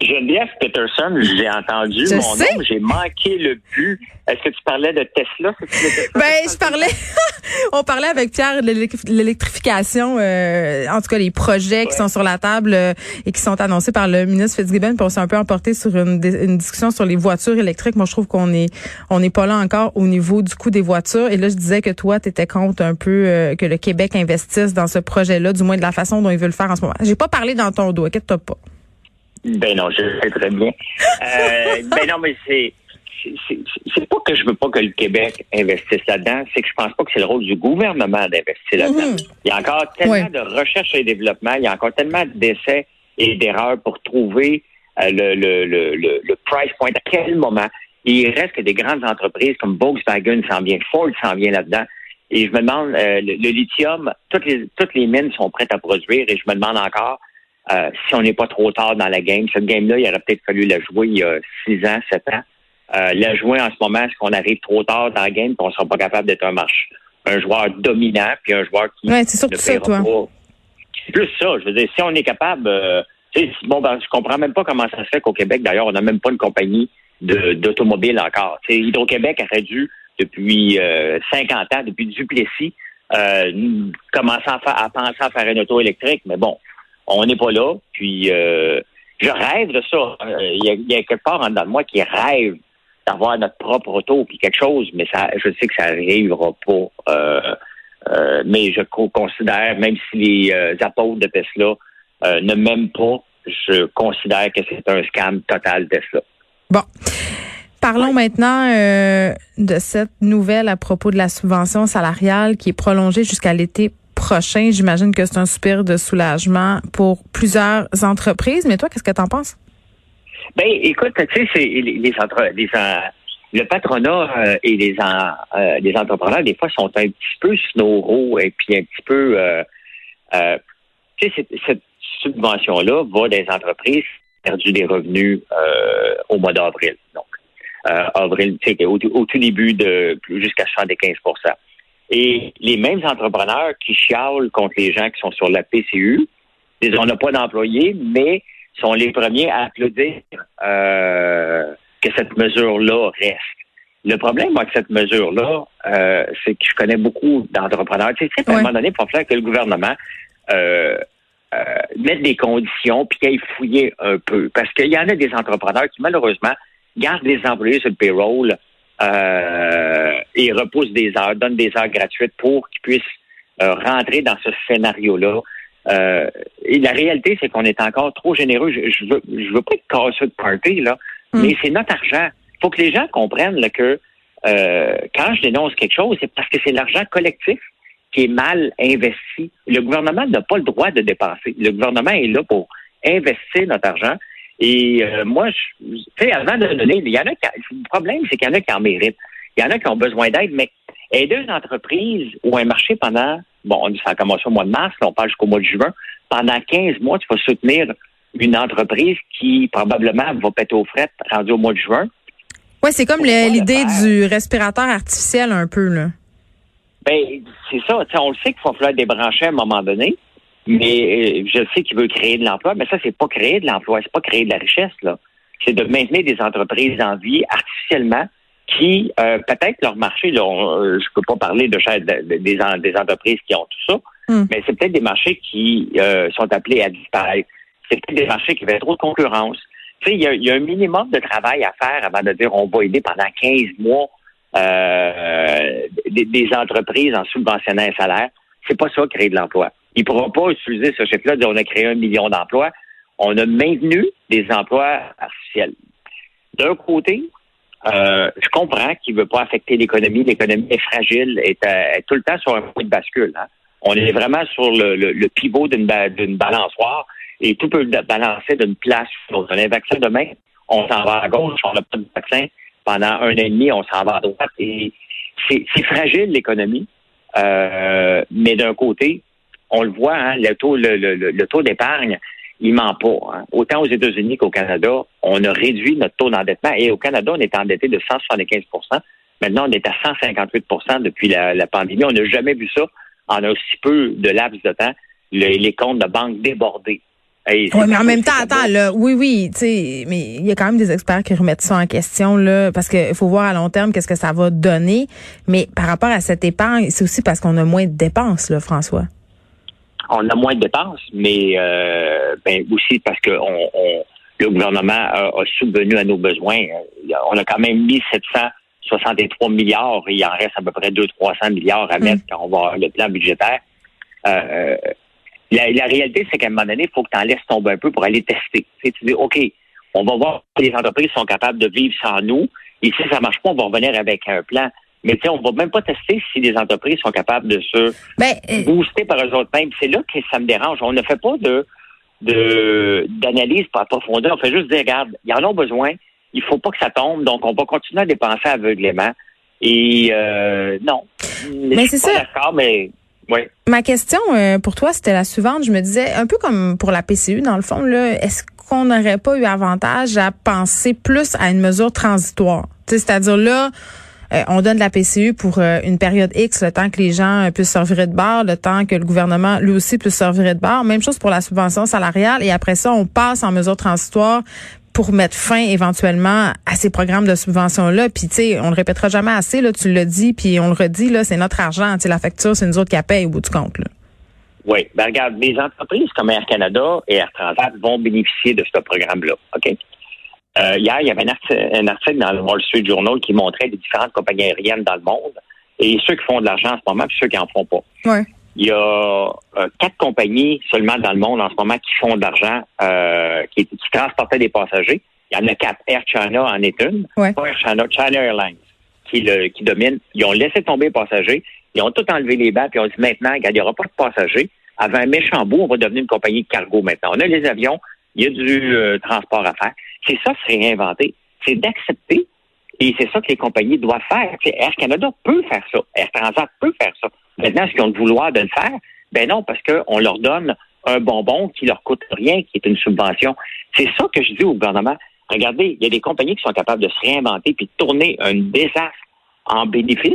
Geneviève Peterson, j'ai entendu Je mon sais. nom, j'ai manqué le but. Est-ce que tu parlais de Tesla? Ben, je parlais, on parlait avec Pierre de l'électri- l'électrification, euh, en tout cas les projets qui sont sur la table euh, et qui sont annoncés par le ministre Fitzgibbon. Puis on s'est un peu emporté sur une discussion sur les voitures électriques. Moi, je trouve qu'on est, on n'est pas là encore au niveau du coût des voitures. Et là, je disais que toi, tu étais contre un peu euh, que le Québec investisse dans ce projet-là, du moins de la façon dont il veut le faire en ce moment. J'ai pas parlé dans ton dos, inquiète-toi pas. Ben non, je sais très bien. Euh, ben non, mais c'est c'est- pas que je veux pas que le Québec investisse là-dedans, c'est que je pense pas que c'est le rôle du gouvernement d'investir là-dedans. Mhm. Il y a encore tellement de recherche et développement, il y a encore tellement d'essais et d'erreurs pour trouver euh, le, le, le, le, le price point. À quel moment? Il reste que des grandes entreprises comme Volkswagen s'en vient, Ford s'en vient là-dedans. Et je me demande, euh, le, le lithium, toutes les, toutes les mines sont prêtes à produire et je me demande encore euh, si on n'est pas trop tard dans la game. Cette game-là, il aurait peut-être fallu la jouer il y a six ans, sept ans. Euh, la jouer en ce moment, est-ce qu'on arrive trop tard dans la game et qu'on ne sera pas capable d'être un marche, un joueur dominant puis un joueur qui Ouais, c'est surtout ne ça, toi. C'est plus ça. Je veux dire, si on est capable, euh, bon, ben, je comprends même pas comment ça se fait qu'au Québec, d'ailleurs, on n'a même pas une compagnie d'automobile encore. Hydro-Québec aurait dû, depuis euh, 50 ans, depuis Duplessis, euh, commencer à, faire- à penser à faire une auto électrique. Mais bon, on n'est pas là. Puis, euh, je rêve de ça. Euh, Il y, a, quelque part en dedans de moi qui rêve d'avoir notre propre auto puis quelque chose, mais ça, je sais que ça arrivera pas. Euh, euh, mais je co- considère, même si les euh, apôtres de Tesla euh, ne m'aiment pas, je considère que c'est un scam total Tesla. Bon. Parlons maintenant euh, de cette nouvelle à propos de la subvention salariale qui est prolongée jusqu'à l'été prochain. J'imagine que c'est un soupir de soulagement pour plusieurs entreprises. Mais toi, qu'est-ce que tu en penses? Ben, écoute, tu sais, c'est les, entre- le patronat euh, et les, en- euh, les entrepreneurs, des fois, sont un petit peu snoraux et puis un petit peu... Euh, tu sais, cette, subvention-là va des entreprises qui ont perdu des revenus au mois d'avril. Donc, avril, tu sais, au, au tout début de jusqu'à 75 Et les mêmes entrepreneurs qui chialent contre les gens qui sont sur la PCU, disent on n'a pas d'employés, mais sont les premiers à applaudir euh, que cette mesure-là reste. Le problème avec cette mesure-là, euh, c'est que je connais beaucoup d'entrepreneurs. Tu sais, à un moment donné, il faut faire que le gouvernement euh, euh, mette des conditions puis qu'il aille fouiller un peu. Parce qu'il y en a des entrepreneurs qui, malheureusement, gardent des employés sur le payroll euh, et repoussent des heures, donnent des heures gratuites pour qu'ils puissent euh, rentrer dans ce scénario-là. Euh, et la réalité, c'est qu'on est encore trop généreux. Je, je veux, je veux pas être casseux de party, là, Mm. mais c'est notre argent. Il faut que les gens comprennent là, que euh, quand je dénonce quelque chose, c'est parce que c'est l'argent collectif qui est mal investi. Le gouvernement n'a pas le droit de dépenser. Le gouvernement est là pour investir notre argent. Et euh, moi, je, tu sais, avant de donner, il y en a qui, le problème, c'est qu'il y en a qui en méritent. Il y en a qui ont besoin d'aide, mais aider une entreprise ou un marché pendant, bon, ça a commencé au mois de mars, là, on parle jusqu'au mois de juin, pendant 15 mois, tu vas soutenir une entreprise qui probablement va péter aux frettes rendu au mois de juin. Ouais, c'est comme l'idée du respirateur artificiel un peu là. Ben, c'est ça. On le sait qu'il va falloir débrancher à un moment donné, mais euh, je sais qu'il veut créer de l'emploi, mais ça, c'est pas créer de l'emploi, c'est pas créer de la richesse, là. C'est de maintenir des entreprises en vie artificiellement qui, euh, peut-être leur marché, là, on- euh, je peux pas parler de, cha- de- de- des, en- des entreprises qui ont tout ça, Hmm. mais c'est peut-être des marchés qui euh, sont appelés à disparaître. C'est peut-être des marchés qui avaient trop de concurrence. Tu sais, il y a, il y a un minimum de travail à faire avant de dire on va aider pendant 15 mois euh, des, des entreprises en subventionnant un salaire. C'est pas ça créer de l'emploi. Il ne pourra pas utiliser ce chiffre-là dire on a créé un million d'emplois. On a maintenu des emplois artificiels. D'un côté, Euh, je comprends qu'il ne veut pas affecter l'économie. L'économie est fragile, est, est, tout le temps sur un point de bascule. Hein. On est vraiment sur le, pivot d'une balançoire et tout peut balancer d'une place sur un vaccin demain, on s'en va à gauche, on n'a pas de vaccin. Pendant un an et demi, on s'en va à droite. Et c'est fragile, l'économie. Euh, mais d'un côté, on le voit, hein, le taux, le, le, le taux d'épargne, il ment pas. Hein. Autant aux États-Unis qu'au Canada, on a réduit notre taux d'endettement. Et au Canada, on est endetté de 175% Maintenant, on est à 158% depuis la, pandémie. On n'a jamais vu ça en aussi peu de laps de temps, les comptes de banque débordés. oui, mais en même temps, attends, là, oui, oui, tu sais, mais il y a quand même des experts qui remettent ça en question, là, parce qu'il faut voir à long terme qu'est-ce que ça va donner. Mais par rapport à cette épargne, c'est aussi parce qu'on a moins de dépenses, là, François on a moins de dépenses, mais euh, ben, aussi parce que le gouvernement a, subvenu à nos besoins. On a quand même mis 763 milliards et il en reste à peu près 200-300 milliards à mettre mm. quand on va avoir le plan budgétaire. Euh, la, réalité, c'est qu'à un moment donné, il faut que tu en laisses tomber un peu pour aller tester. Tu, dis, OK, on va voir si les entreprises sont capables de vivre sans nous. Et si ça marche pas, on va revenir avec un plan. Mais tu sais, on va même pas tester si les entreprises sont capables de se ben, euh, booster par eux autres mêmes. C'est là que ça me dérange. On ne fait pas de d'analyse par profondeur. On fait juste dire, regarde, ils en ont besoin. Il faut pas que ça tombe. Donc, on va continuer à dépenser aveuglément. Et euh, non. Mais c'est ça. D'accord, mais oui. Ma question euh, pour toi, c'était la suivante. Je me disais, un peu comme pour la PCU, dans le fond, est-ce qu'on n'aurait pas eu avantage à penser plus à une mesure transitoire? C'est-à-dire là, euh, on donne la PCU pour euh, une période X, le temps que les gens euh, puissent servir de bar, le temps que le gouvernement lui aussi puisse servir de bar. Même chose pour la subvention salariale. Et après ça, on passe en mesure transitoire pour mettre fin éventuellement à ces programmes de subvention-là. Puis, tu sais, on le répétera jamais assez, là, tu le dis, puis on le redit, là, c'est notre argent. Tu la facture, c'est nous autres qui la au bout du compte. Là. Oui. Ben, regarde, les entreprises comme Air Canada et Air Transat vont bénéficier de ce programme-là. OK? Euh, hier, il y avait un article, dans le Wall Street Journal qui montrait les différentes compagnies aériennes dans le monde et ceux qui font de l'argent en ce moment et ceux qui en font pas. Il y a euh, quatre compagnies seulement dans le monde en ce moment qui font de l'argent, euh, qui, transportaient des passagers. Il y en a quatre. Air China en est une. Air China, China Airlines qui, le, qui domine. Ils ont laissé tomber les passagers. Ils ont tout enlevé les bancs puis ont dit maintenant, il n'y aura pas de passagers. Avant un méchant bout, on va devenir une compagnie de cargo maintenant. On a les avions, il y a du transport à faire. C'est ça, se réinventer. C'est d'accepter. Et c'est ça que les compagnies doivent faire. Air Canada peut faire ça. Air Transat peut faire ça. Maintenant, est-ce qu'ils ont le vouloir de le faire? Ben non, parce qu'on leur donne un bonbon qui leur coûte rien, qui est une subvention. C'est ça que je dis au gouvernement. Regardez, il y a des compagnies qui sont capables de se réinventer puis de tourner un désastre en bénéfice.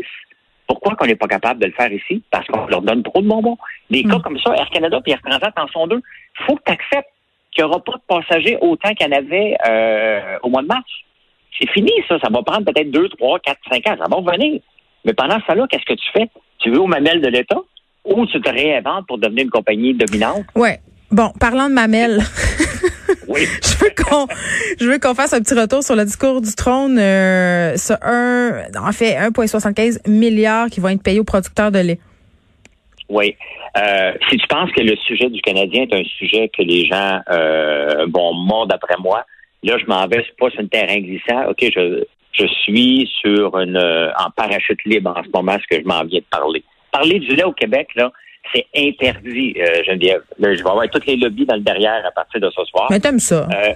Pourquoi qu'on n'est pas capable de le faire ici? Parce qu'on leur donne trop de bonbons. Des cas hmm. comme ça, Air Canada et Air Transat en sont deux. Il faut que tu acceptes qu'il n'y aura pas de passagers autant qu'il y en avait euh, au mois de mars. C'est fini, ça. Ça va prendre peut-être deux, trois, quatre, cinq ans. Ça va revenir. Mais pendant ce temps-là, qu'est-ce que tu fais? Tu veux au mamelle de l'État ou tu te réinventes pour devenir une compagnie dominante? Oui. Bon, parlant de mamelles. oui. je veux qu'on je veux qu'on fasse un petit retour sur le discours du trône euh, un en fait 1.75 milliards qui vont être payés aux producteurs de lait. Oui. Euh, si tu penses que le sujet du Canadien est un sujet que les gens euh, vont mordre après moi, là, je m'en vais pas sur un terrain glissant. OK, je, je suis sur une euh, en parachute libre en ce moment, ce que je m'en viens de parler. Parler du lait au Québec, là, c'est interdit, euh, Geneviève. Là, je vais avoir toutes les lobbies dans le derrière à partir de ce soir. Mais t'aimes ça. Euh,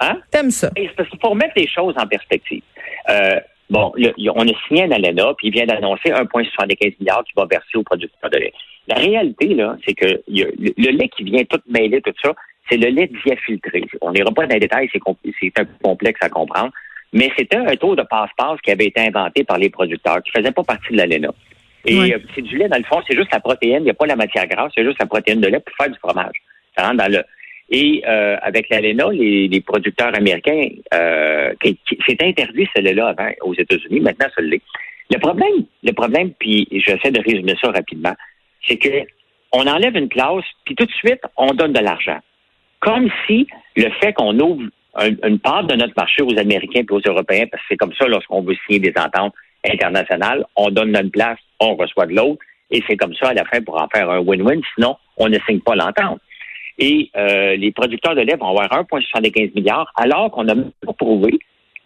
hein? T'aimes ça. C'est parce qu'il faut remettre les choses en perspective. Euh, Bon, on a signé un ALENA, puis il vient d'annoncer 1,75 milliard qui va verser aux producteurs de lait. La réalité, là, c'est que le, lait qui vient tout mêler, tout ça, c'est le lait diafiltré. On n'ira pas dans les détails, c'est un peu complexe à comprendre, mais c'était un taux de passe-passe qui avait été inventé par les producteurs, qui ne faisait pas partie de l'ALENA. Et euh, c'est du lait, dans le fond, c'est juste la protéine, il n'y a pas la matière grasse, c'est juste la protéine de lait pour faire du fromage. Ça rentre dans le. Et euh, avec l'ALENA, les, les, producteurs américains, euh, c'est interdit ce lait-là avant aux États-Unis, maintenant ça l'est. Le problème, le problème, puis j'essaie de résumer ça rapidement, c'est que on enlève une clause, puis tout de suite, on donne de l'argent. Comme si le fait qu'on ouvre une part de notre marché aux Américains et aux Européens, parce que c'est comme ça lorsqu'on veut signer des ententes internationales, on donne notre place, on reçoit de l'autre, et c'est comme ça à la fin pour en faire un win-win, sinon on ne signe pas l'entente. Et euh, les producteurs de lait vont avoir 1,75 milliard, alors qu'on n'a pas prouvé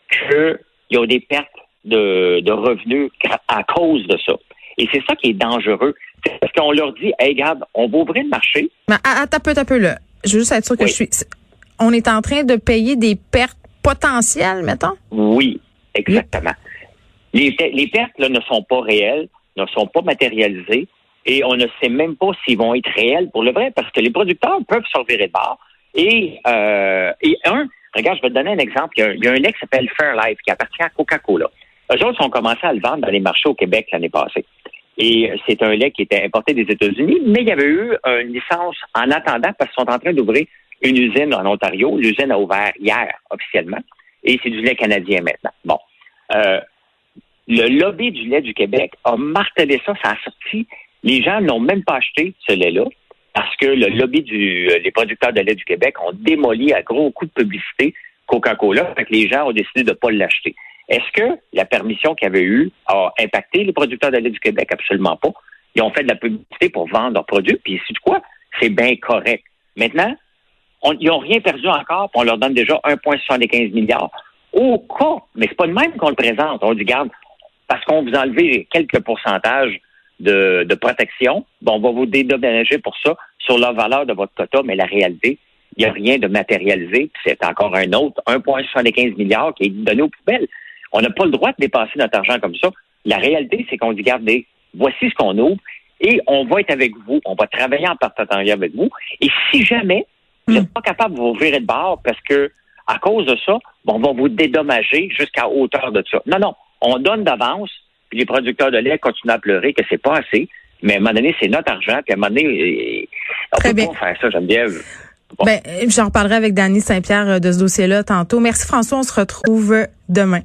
que ils ont des pertes de, de revenus à cause de ça. Et c'est ça qui est dangereux. Parce qu'on leur dit, hey, regarde, on va ouvrir le marché. Mais attends un peu, un peu là. Je veux juste être sûr que je suis. On est en train de payer des pertes potentielles, mettons? Oui, exactement. Les, les pertes là, ne sont pas réelles, ne sont pas matérialisées, et on ne sait même pas s'ils vont être réels pour le vrai, parce que les producteurs peuvent se revirer de bord. Et, euh, et un, regarde, je vais te donner un exemple. Il y a, un lait qui s'appelle Fairlife, qui appartient à Coca-Cola. Eux autres ont commencé à le vendre dans les marchés au Québec l'année passée. Et c'est un lait qui était importé des États-Unis, mais il y avait eu une licence en attendant parce qu'ils sont en train d'ouvrir une usine en Ontario. L'usine a ouvert hier officiellement et c'est du lait canadien maintenant. Bon. Euh, le lobby du lait du Québec a martelé ça, ça a sorti. Les gens n'ont même pas acheté ce lait-là parce que le lobby du, euh, producteurs de lait du Québec ont démoli à gros coups de publicité Coca-Cola, fait que les gens ont décidé de ne pas l'acheter. Est-ce que la permission qu'il y avait eue a impacté les producteurs de lait du Québec? Absolument pas. Ils ont fait de la publicité pour vendre leurs produits, puis c'est quoi? C'est bien correct. Maintenant, ils n'ont rien perdu encore, puis on leur donne déjà 1,75 milliards. Au cas, mais c'est pas de même qu'on le présente. On dit, garde, parce qu'on vous a enlevé quelques pourcentages de, protection, bon, on va vous dédommager pour ça sur la valeur de votre quota, mais la réalité, il n'y a rien de matérialisé. C'est encore un autre 1,75 milliards qui est donné aux poubelles. On n'a pas le droit de dépasser notre argent comme ça. La réalité, c'est qu'on dit, regardez, voici ce qu'on ouvre et on va être avec vous. On va travailler en partenariat avec vous. Et si jamais vous n'êtes hmm. pas capable de vous virer de bord parce que, à cause de ça, on va vous dédommager jusqu'à hauteur de ça. Non, non. On donne d'avance, puis les producteurs de lait continuent à pleurer que c'est pas assez. Mais à un moment donné, c'est notre argent, puis à un moment donné, on peut pas faire ça, Geneviève. Bon. Ben, j'en reparlerai avec Danny Saint-Pierre euh, de ce dossier-là tantôt. Merci François, on se retrouve demain.